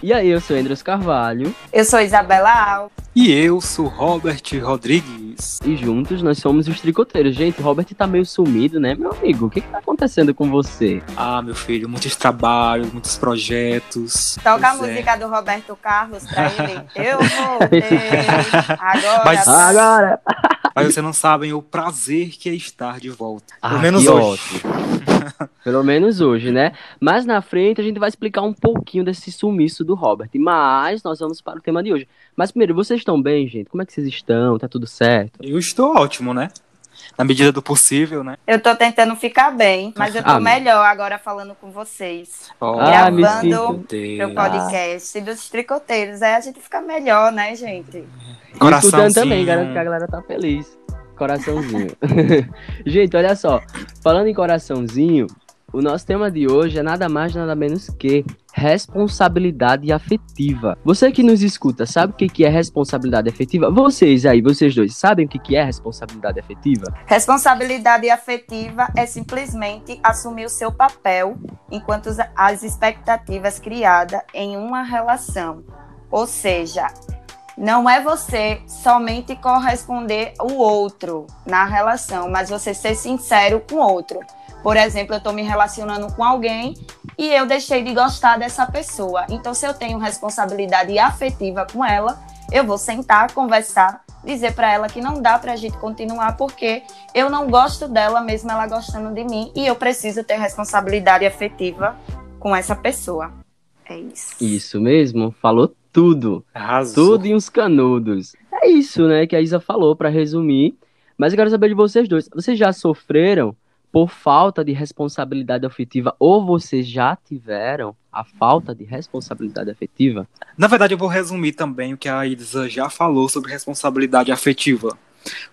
E aí, eu sou Andros Carvalho. Eu sou Isabela Al. E eu sou Robert Rodrigues. E juntos nós somos os tricoteiros. Gente, o Robert tá meio sumido, né, meu amigo? O que, que tá acontecendo com você? Ah, meu filho, muitos trabalhos, muitos projetos. Toca a é. música do Roberto Carlos pra ele. Eu voltei. Agora. Mas, agora. Mas vocês não sabem o prazer que é estar de volta. Ah, Pelo menos hoje. Pelo menos hoje, né? Mas na frente a gente vai explicar um pouquinho desse sumiço do Robert. Mas nós vamos para o tema de hoje. Mas primeiro, vocês estão bem, gente? Como é que vocês estão? Tá tudo certo? Eu estou ótimo, né? Na medida do possível, né? Eu tô tentando ficar bem, mas eu tô ah, melhor agora falando com vocês. Oh, gravando meu podcast dos tricoteiros. Aí a gente fica melhor, né, gente? Coraçãozinho. também, garanto que a galera tá feliz. Coraçãozinho. gente, olha só. Falando em coraçãozinho, o nosso tema de hoje é nada mais nada menos que responsabilidade afetiva. Você que nos escuta, sabe o que é responsabilidade afetiva? Vocês aí, vocês dois, sabem o que é responsabilidade afetiva? Responsabilidade afetiva é simplesmente assumir o seu papel enquanto as expectativas criadas em uma relação. Ou seja, não é você somente corresponder o outro na relação, mas você ser sincero com o outro. Por exemplo, eu estou me relacionando com alguém e eu deixei de gostar dessa pessoa. Então, se eu tenho responsabilidade afetiva com ela, eu vou sentar, conversar, dizer para ela que não dá para a gente continuar porque eu não gosto dela, mesmo ela gostando de mim, e eu preciso ter responsabilidade afetiva com essa pessoa. É isso. Isso mesmo, falou tudo. Arrasou. Tudo em uns canudos. É isso, né, que a Isa falou para resumir. Mas eu quero saber de vocês dois. Vocês já sofreram por falta de responsabilidade afetiva ou vocês já tiveram a falta de responsabilidade afetiva? Na verdade, eu vou resumir também o que a Isa já falou sobre responsabilidade afetiva.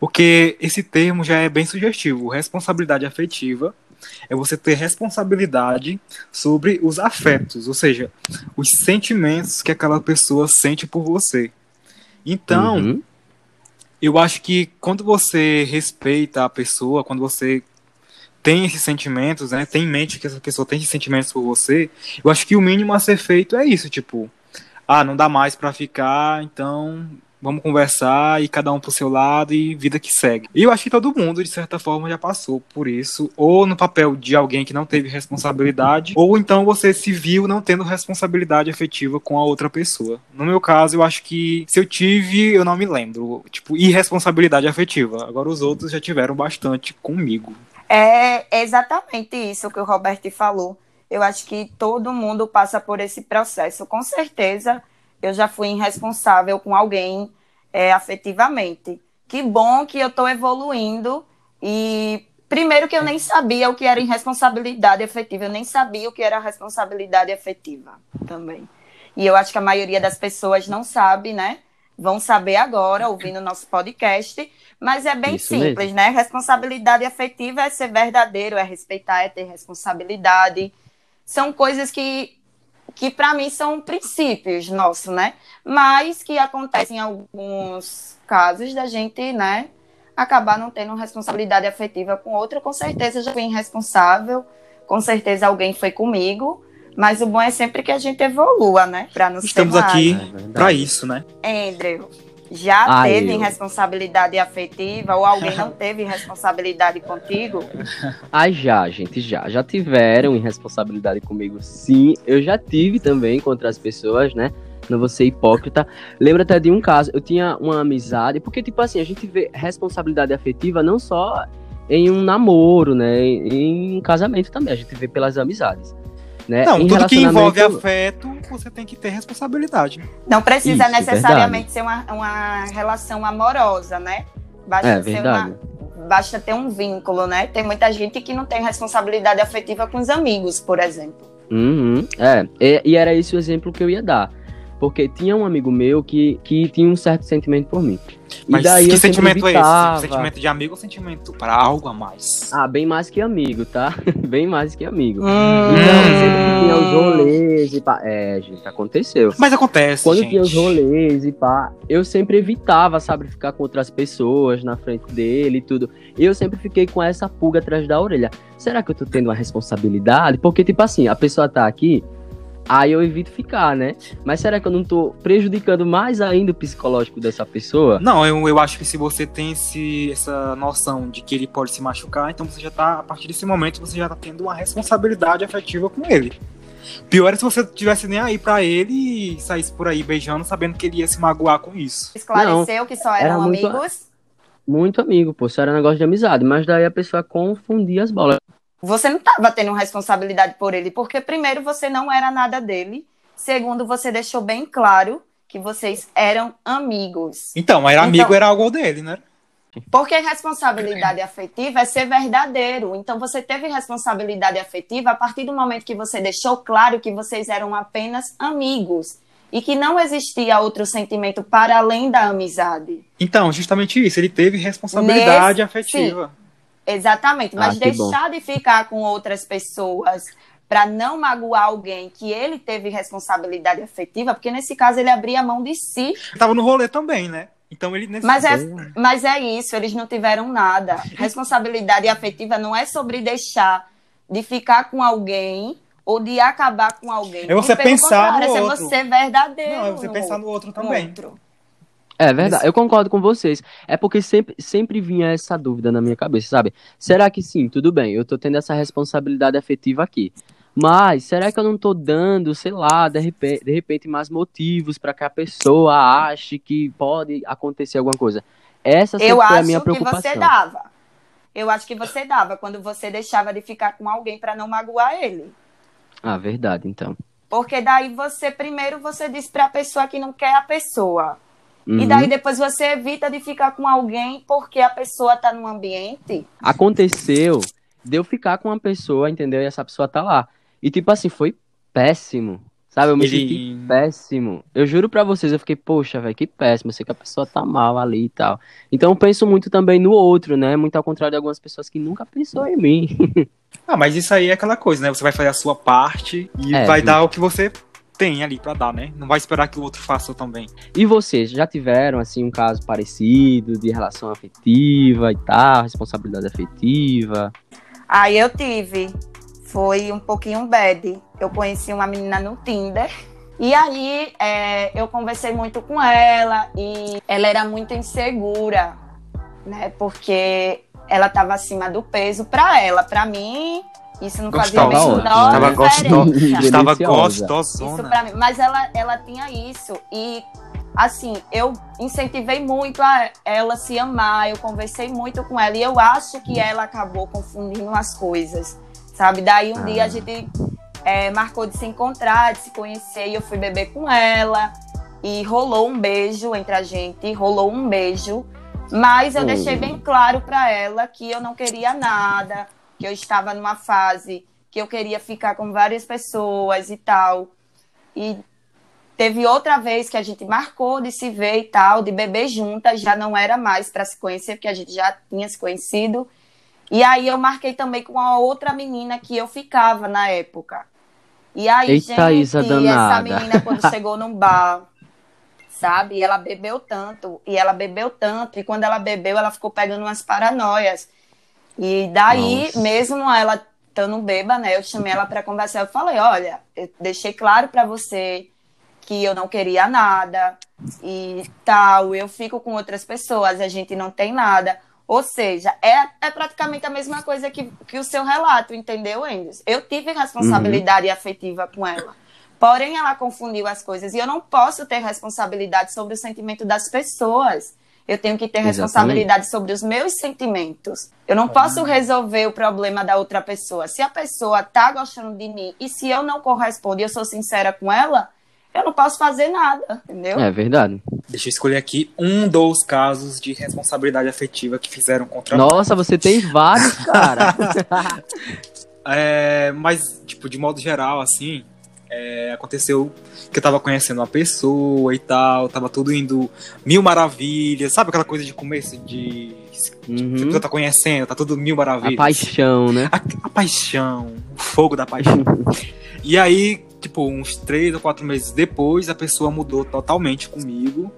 Porque esse termo já é bem sugestivo. Responsabilidade afetiva é você ter responsabilidade sobre os afetos, ou seja, os sentimentos que aquela pessoa sente por você. Então, uhum. eu acho que quando você respeita a pessoa, quando você tem esses sentimentos, né? Tem em mente que essa pessoa tem esses sentimentos por você. Eu acho que o mínimo a ser feito é isso, tipo, ah, não dá mais para ficar, então vamos conversar e cada um pro seu lado e vida que segue. E eu acho que todo mundo, de certa forma, já passou por isso, ou no papel de alguém que não teve responsabilidade, ou então você se viu não tendo responsabilidade afetiva com a outra pessoa. No meu caso, eu acho que se eu tive, eu não me lembro. Tipo, irresponsabilidade afetiva. Agora os outros já tiveram bastante comigo. É exatamente isso que o Roberto falou. Eu acho que todo mundo passa por esse processo. Com certeza, eu já fui irresponsável com alguém é, afetivamente. Que bom que eu estou evoluindo e primeiro que eu nem sabia o que era irresponsabilidade afetiva, eu nem sabia o que era responsabilidade afetiva também. E eu acho que a maioria das pessoas não sabe, né? Vão saber agora, ouvindo o nosso podcast, mas é bem Isso simples, mesmo. né? Responsabilidade afetiva é ser verdadeiro, é respeitar, é ter responsabilidade. São coisas que, que para mim, são princípios nossos, né? Mas que acontecem em alguns casos da gente, né? Acabar não tendo responsabilidade afetiva com outro. Com certeza já fui irresponsável, com certeza alguém foi comigo. Mas o bom é sempre que a gente evolua, né? Para não Estamos aqui é para isso, né? Andrew, já Ai, teve eu... responsabilidade afetiva ou alguém não teve responsabilidade contigo? Ah, já, gente, já. Já tiveram irresponsabilidade comigo, sim. Eu já tive também contra as pessoas, né? Não vou ser hipócrita. Lembro até de um caso, eu tinha uma amizade, porque, tipo assim, a gente vê responsabilidade afetiva não só em um namoro, né? Em um casamento também, a gente vê pelas amizades. Né? Não, em tudo que envolve afeto, você tem que ter responsabilidade. Não precisa Isso, necessariamente verdade. ser uma, uma relação amorosa, né? Basta é, verdade. Uma, basta ter um vínculo, né? Tem muita gente que não tem responsabilidade afetiva com os amigos, por exemplo. Uhum, é, e, e era esse o exemplo que eu ia dar porque tinha um amigo meu que, que tinha um certo sentimento por mim. Mas e daí que sentimento é esse? Sentimento de amigo ou sentimento para algo a mais? Ah, bem mais que amigo, tá? bem mais que amigo. Hum. Então, sempre tinha os rolês e pá. É, gente, aconteceu. Mas acontece. Quando gente. tinha os rolês e pá, eu sempre evitava, sabe, ficar com outras pessoas na frente dele e tudo. E eu sempre fiquei com essa pulga atrás da orelha. Será que eu tô tendo uma responsabilidade? Porque, tipo assim, a pessoa tá aqui aí eu evito ficar, né? Mas será que eu não tô prejudicando mais ainda o psicológico dessa pessoa? Não, eu, eu acho que se você tem esse, essa noção de que ele pode se machucar, então você já tá, a partir desse momento, você já tá tendo uma responsabilidade afetiva com ele. Pior é se você tivesse nem aí pra ele e saísse por aí beijando, sabendo que ele ia se magoar com isso. Esclareceu que só eram era muito- amigos. Muito amigo, pô, isso era negócio de amizade, mas daí a pessoa confundia as bolas. Você não estava tendo responsabilidade por ele, porque primeiro você não era nada dele, segundo você deixou bem claro que vocês eram amigos. Então, era Então- amigo, era algo dele, né? Porque responsabilidade afetiva é ser verdadeiro. Então você teve responsabilidade afetiva a partir do momento que você deixou claro que vocês eram apenas amigos e que não existia outro sentimento para além da amizade. Então, justamente isso, ele teve responsabilidade Nesse- afetiva. Exatamente, mas Ah, que bom. deixar de ficar com outras pessoas para não magoar alguém que ele teve responsabilidade afetiva, porque nesse caso ele abria a mão de si. Ele tava no rolê também, né? Então ele nesse Mas é, mas é isso, eles não tiveram nada. Responsabilidade afetiva não é sobre deixar de ficar com alguém ou de acabar com alguém. É você E, pelo pensar no é outro. você verdadeiro. Não, é você pensar no outro também. outro. É verdade, eu concordo com vocês. É porque sempre, sempre vinha essa dúvida na minha cabeça, sabe? Será que sim, tudo bem, eu tô tendo essa responsabilidade afetiva aqui. Mas será que eu não tô dando, sei lá, de repente, de repente mais motivos para que a pessoa ache que pode acontecer alguma coisa? Essa sempre Eu foi a acho minha que preocupação. você dava. Eu acho que você dava quando você deixava de ficar com alguém para não magoar ele. Ah, verdade, então. Porque daí você, primeiro, você diz pra pessoa que não quer a pessoa. E Uhum. daí depois você evita de ficar com alguém porque a pessoa tá num ambiente. Aconteceu de eu ficar com uma pessoa, entendeu? E essa pessoa tá lá. E tipo assim, foi péssimo. Sabe, eu me Ele- senti péssimo. Eu juro pra vocês, eu fiquei, poxa, velho, que péssimo. Eu sei que a pessoa tá mal ali e tal. Então eu penso muito também no outro, né? Muito ao contrário de algumas pessoas que nunca pensou em mim. Ah, mas isso aí é aquela coisa, né? Você vai fazer a sua parte e É, vai justo. dar o que você tem ali pra dar, né? Não vai esperar que o outro faça também. E vocês, já tiveram, assim, um caso parecido de relação afetiva e tal, responsabilidade afetiva? Aí eu tive. Foi um pouquinho bad. Eu conheci uma menina no Tinder. E aí é, eu conversei muito com ela e ela era muito insegura, né? Porque ela estava acima do peso pra ela. Pra mim, isso não fazia Gostosa. a menor Estava diferença. gostosa. Estava. Isso gostosona. mim. Mas ela, ela tinha isso. E, assim, eu incentivei muito a ela se amar. Eu conversei muito com ela. E eu acho que ela acabou confundindo as coisas. Sabe? Daí um Ah. dia a gente é, marcou de se encontrar, de se conhecer. E eu fui beber com ela. E rolou um beijo entre a gente. Rolou um beijo. Mas eu Hum. deixei bem claro pra ela que eu não queria nada. Que eu estava numa fase que eu queria ficar com várias pessoas e tal. E teve outra vez que a gente marcou de se ver e tal, de beber juntas, já não era mais para se conhecer, porque a gente já tinha se conhecido. E aí eu marquei também com a outra menina que eu ficava na época. E aí, Eita, gente, Isa essa menina quando chegou num bar, sabe? Ela bebeu tanto, e ela bebeu tanto, e quando ela bebeu, ela ficou pegando umas paranoias. E daí, Nossa. mesmo ela estando bêbada, né, eu chamei ela para conversar, eu falei, olha, eu deixei claro para você que eu não queria nada e tal, eu fico com outras pessoas, a gente não tem nada. Ou seja, é, é praticamente a mesma coisa que, que o seu relato, entendeu, Endes? Eu tive responsabilidade afetiva com ela. Porém, ela confundiu as coisas. E eu não posso ter responsabilidade sobre o sentimento das pessoas. Eu tenho que ter Exatamente. responsabilidade sobre os meus sentimentos. Eu não posso resolver o problema da outra pessoa. Se a pessoa tá gostando de mim e se eu não correspondo e eu sou sincera com ela, eu não posso fazer nada, entendeu? É verdade. Deixa eu escolher aqui um dos casos de responsabilidade afetiva que fizeram contra mim. Nossa, você tem vários, cara. É, mas, tipo, de modo geral, assim, é, aconteceu que eu tava conhecendo uma pessoa e tal, tava tudo indo mil maravilhas, sabe aquela coisa de começo de. Uhum. Você tá conhecendo, tá tudo mil maravilhas. A paixão, né? A, a paixão, o fogo da paixão. e aí, tipo, uns três ou quatro meses depois, a pessoa mudou totalmente comigo.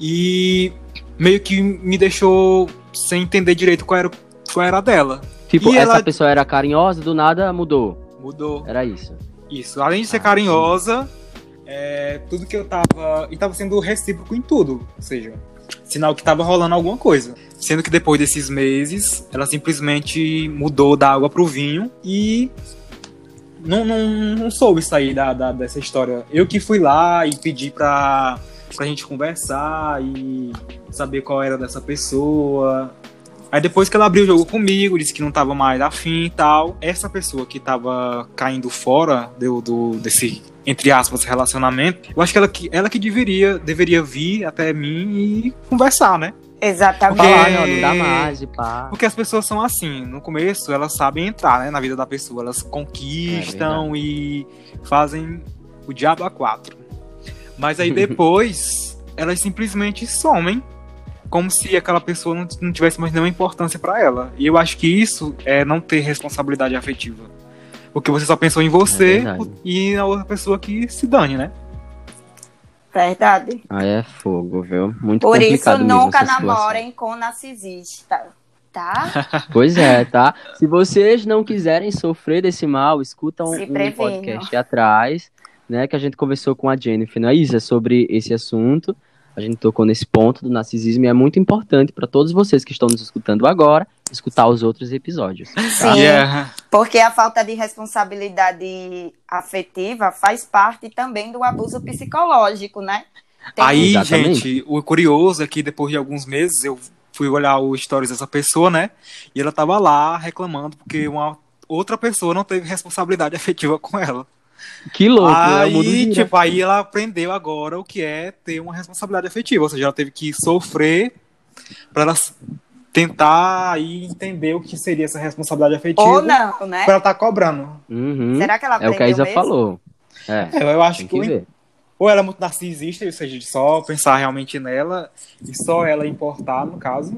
E meio que me deixou sem entender direito qual era, qual era a dela. Tipo, E essa ela- pessoa era carinhosa, do nada mudou. Mudou. Era isso. Isso. Além de ser Ah, carinhosa, é, tudo que eu tava. E tava sendo recíproco em tudo. Ou seja, sinal que tava rolando alguma coisa. Sendo que depois desses meses, ela simplesmente mudou da água pro vinho e. Não, não, não soube sair da, da- dessa história. Eu que fui lá e pedi pra, pra gente conversar e saber qual era dessa pessoa. Aí depois que ela abriu o jogo comigo, disse que não tava mais afim e tal, essa pessoa que tava caindo fora do, do- desse, entre aspas, relacionamento, eu acho que ela que, ela que deveria, deveria vir até mim e conversar, né? Exatamente. Porque- Falar, não, não dá mais pá. Porque as pessoas são assim, no começo elas sabem entrar né, na vida da pessoa, elas conquistam e fazem o diabo a quatro. Mas aí depois elas simplesmente somem, como se aquela pessoa não, não tivesse mais nenhuma importância pra ela. E eu acho que isso é não ter responsabilidade afetiva. Porque você só pensou em você É e na outra pessoa que se dane, né? Verdade. Aí é fogo, viu? Muito Por isso, complicado mesmo nunca namorem com narcisista. Tá? Pois é, tá? Se vocês não quiserem sofrer desse mal, escutam Se um podcast atrás, né? Que a gente conversou com a Jennifer, não é isso? É sobre esse assunto. A gente tocou nesse ponto do narcisismo e é muito importante para todos vocês que estão nos escutando agora, escutar os outros episódios. Tá? Sim. Yeah. Porque a falta de responsabilidade afetiva faz parte também do abuso psicológico, né? Tem- Aí, Exatamente. gente, o curioso é que depois de alguns meses eu fui olhar os stories dessa pessoa, né? E ela tava lá reclamando porque uma outra pessoa não teve responsabilidade afetiva com ela. Que louco, né? Mundo aí, gira. tipo, aí ela aprendeu agora o que é ter uma responsabilidade afetiva. Ou seja, ela teve que sofrer pra ela tentar aí entender o que seria essa responsabilidade afetiva. Ou não, né? Pra ela tá cobrando. Uhum. Será que ela É aprendeu o que a Isa mesmo? falou. É, É, eu acho que, que ou ela é muito narcisista, ou seja, de só pensar realmente nela e só ela importar, no caso.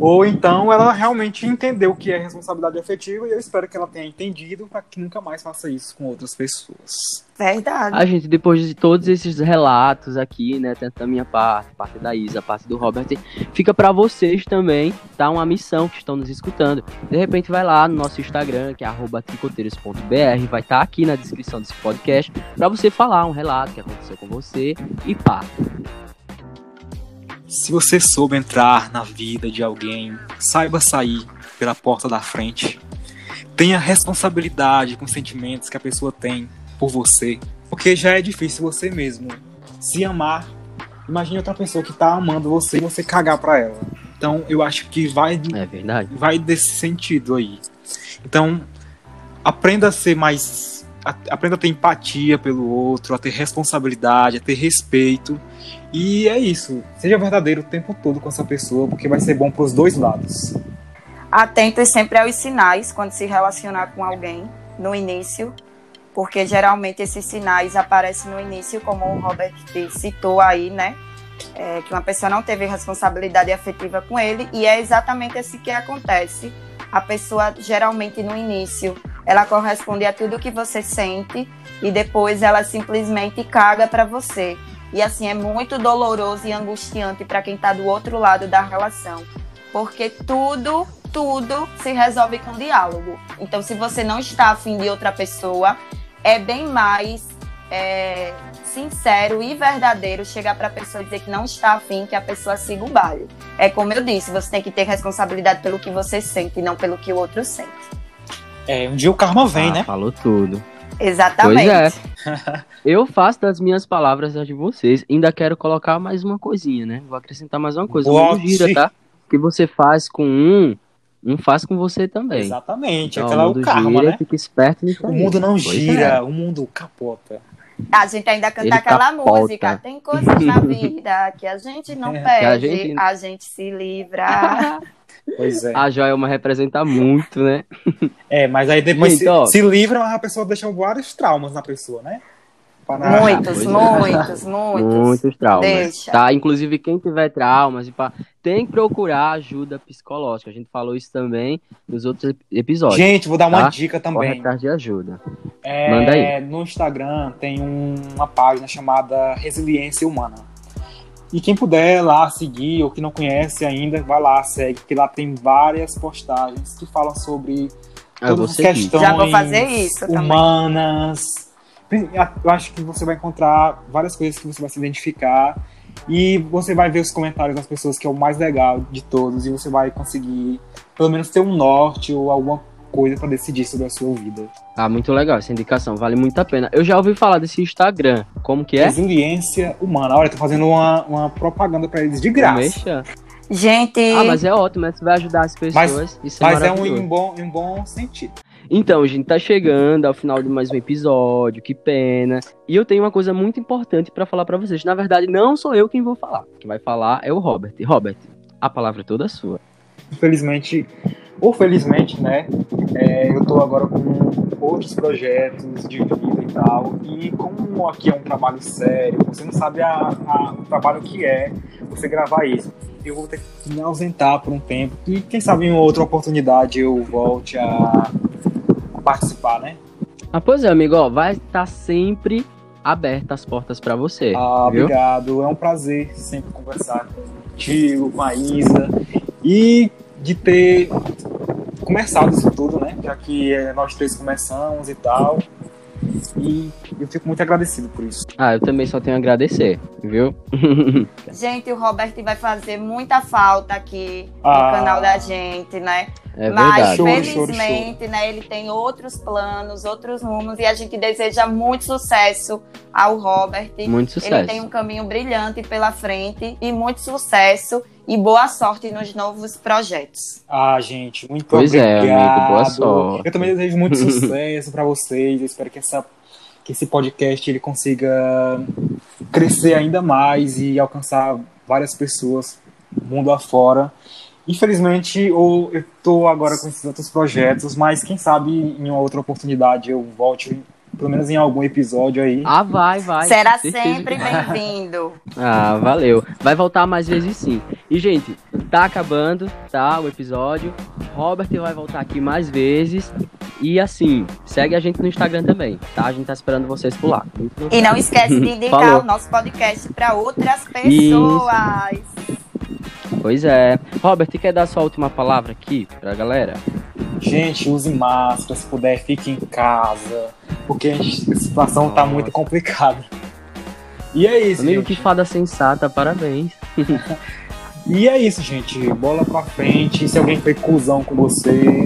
Ou então ela realmente entendeu o que é responsabilidade afetiva e eu espero que ela tenha entendido para que nunca mais faça isso com outras pessoas. Verdade. A gente, depois de todos esses relatos aqui, né, tanto da minha parte, parte da Isa, parte do Robert, fica pra vocês também, tá? Uma missão que estão nos escutando. De repente vai lá no nosso Instagram, que é arroba tricoteiros.br, vai estar aqui na descrição desse podcast, pra você falar um relato que aconteceu com você e pá. Se você soube entrar na vida de alguém, saiba sair pela porta da frente. Tenha responsabilidade com os sentimentos que a pessoa tem por você. Porque já é difícil você mesmo se amar. Imagine outra pessoa que tá amando você e você cagar pra ela. Então eu acho que vai, É verdade. vai desse sentido aí. Então, aprenda a ser mais. A- Aprenda a ter empatia pelo outro, a ter responsabilidade, a ter respeito. E é isso. Seja verdadeiro o tempo todo com essa pessoa, porque vai ser bom pros dois lados. Atentos sempre aos sinais quando se relacionar com alguém no início, porque geralmente esses sinais aparecem no início, como o Robert citou aí, né? É, que uma pessoa não teve responsabilidade afetiva com ele, e é exatamente assim que acontece. A pessoa, geralmente no início, ela corresponde a tudo que você sente, e depois ela simplesmente caga para você. E assim, é muito doloroso e angustiante para quem está do outro lado da relação porque tudo, tudo se resolve com diálogo. Então, se você não está afim de outra pessoa, é bem mais é, sincero e verdadeiro chegar para a pessoa e dizer que não está afim, que a pessoa siga o baile. É como eu disse, você tem que ter responsabilidade pelo que você sente, e não pelo que o outro sente. É, um dia o karma vem, Ah, né? Falou tudo. Exatamente. Pois é. Eu faço das minhas palavras as de vocês. Ainda quero colocar mais uma coisinha, né? Vou acrescentar mais uma coisa. O mundo Bote. gira, tá? O que você faz com um, um faz com você também. Exatamente. Então, Aquela é o o mundo karma, gira, né? Fica esperto nisso O mundo não Pois gira, é. o mundo capota. A gente ainda canta Ele aquela capota. música. Tem coisas na vida que a gente não É, que a perde, gente- a gente se livra. Pois é. A Joelma representa muito, né? É, mas aí depois Gente, se, ó. se livra, mas a pessoa deixa vários traumas na pessoa, né? Para- Muitos, é. muitos, muitos. Muitos traumas. Deixa. Tá? Inclusive, quem tiver traumas, e pá, tem que procurar ajuda psicológica. A gente falou isso também nos outros ep- episódios. Gente, vou dar uma Tá? dica Corre também. atrás de ajuda. É, Manda aí. No Instagram tem um- uma página chamada Resiliência Humana. E quem puder lá seguir, ou que não conhece ainda, vai lá, segue, porque lá tem várias postagens que falam sobre Ah, eu vou todas as questões Já vou fazer isso também. humanas. Eu acho que você vai encontrar várias coisas que você vai se identificar e você vai ver os comentários das pessoas que é o mais legal de todos e você vai conseguir pelo menos ter um norte ou alguma coisa para decidir sobre a sua vida. Ah, muito legal essa indicação, vale muito a pena. Eu já ouvi falar desse Instagram. Como que é? Resiliência humana. Olha, tô fazendo uma, uma propaganda para eles de graça. Mexa. Gente, Ah, mas é ótimo? Você vai ajudar as pessoas. Isso é Mas é um em bom, em bom sentido. Então, gente, tá chegando ao final de mais um episódio, que pena. E eu tenho uma coisa muito importante pra falar pra vocês. Na verdade, não sou eu quem vou falar. Quem vai falar é o Robert. Robert, a palavra é toda sua. Infelizmente, ou felizmente, né? É, eu tô agora com outros projetos de vida e tal. E como aqui é um trabalho sério, você não sabe a, a- o trabalho que é você gravar isso. Eu vou ter que me ausentar por um tempo. E quem sabe em outra oportunidade eu volte a, a participar, né? Ah, pois é, amigo, ó, vai estar sempre abertas as portas pra você. Ah, viu? obrigado. É um prazer sempre conversar contigo, com a Isa. E de ter começado isso tudo, né? Já que eh, nós três começamos e tal. E eu fico muito agradecido por isso. Ah, eu também só tenho a agradecer, viu? gente, o Robert vai fazer muita falta aqui Ah. no canal da gente, né? É Mas, felizmente, né, ele tem outros planos, outros rumos, e a gente deseja muito sucesso ao Robert. Muito sucesso. Ele tem um caminho brilhante pela frente e muito sucesso e boa sorte nos novos projetos. Ah, gente, muito Pois é, obrigado. amigo, boa sorte. Eu também desejo muito sucesso para vocês. Eu espero que, essa, que esse podcast ele consiga crescer ainda mais e alcançar várias pessoas mundo afora. Infelizmente, eu eu tô agora com esses outros projetos, mas quem sabe em uma outra oportunidade eu volte, pelo menos em algum episódio aí. Ah, vai, vai. Será sempre bem-vindo. Ah, valeu. Vai voltar mais vezes sim. E, gente, tá acabando, tá? O episódio. Robert vai voltar aqui mais vezes. E assim, segue a gente no Instagram também, tá? A gente tá esperando vocês por lá. E não esquece de indicar Falou. o nosso podcast para outras pessoas. Pois é. Robert, quer dar sua última palavra aqui pra galera? Gente, use máscara, se puder, fique em casa, porque a, gente- a situação tá Nossa. muito complicada. E é isso, Amigo, gente. que fada sensata, parabéns. E é isso, gente. Bola pra frente. Se alguém foi cuzão com você,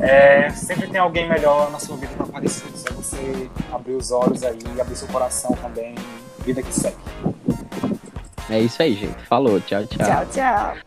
é, sempre tem alguém melhor na sua vida pra aparecer. Só você abrir os olhos aí, abrir seu coração também. Vida que segue. É isso aí, gente. Falou, tchau, tchau. Tchau, tchau.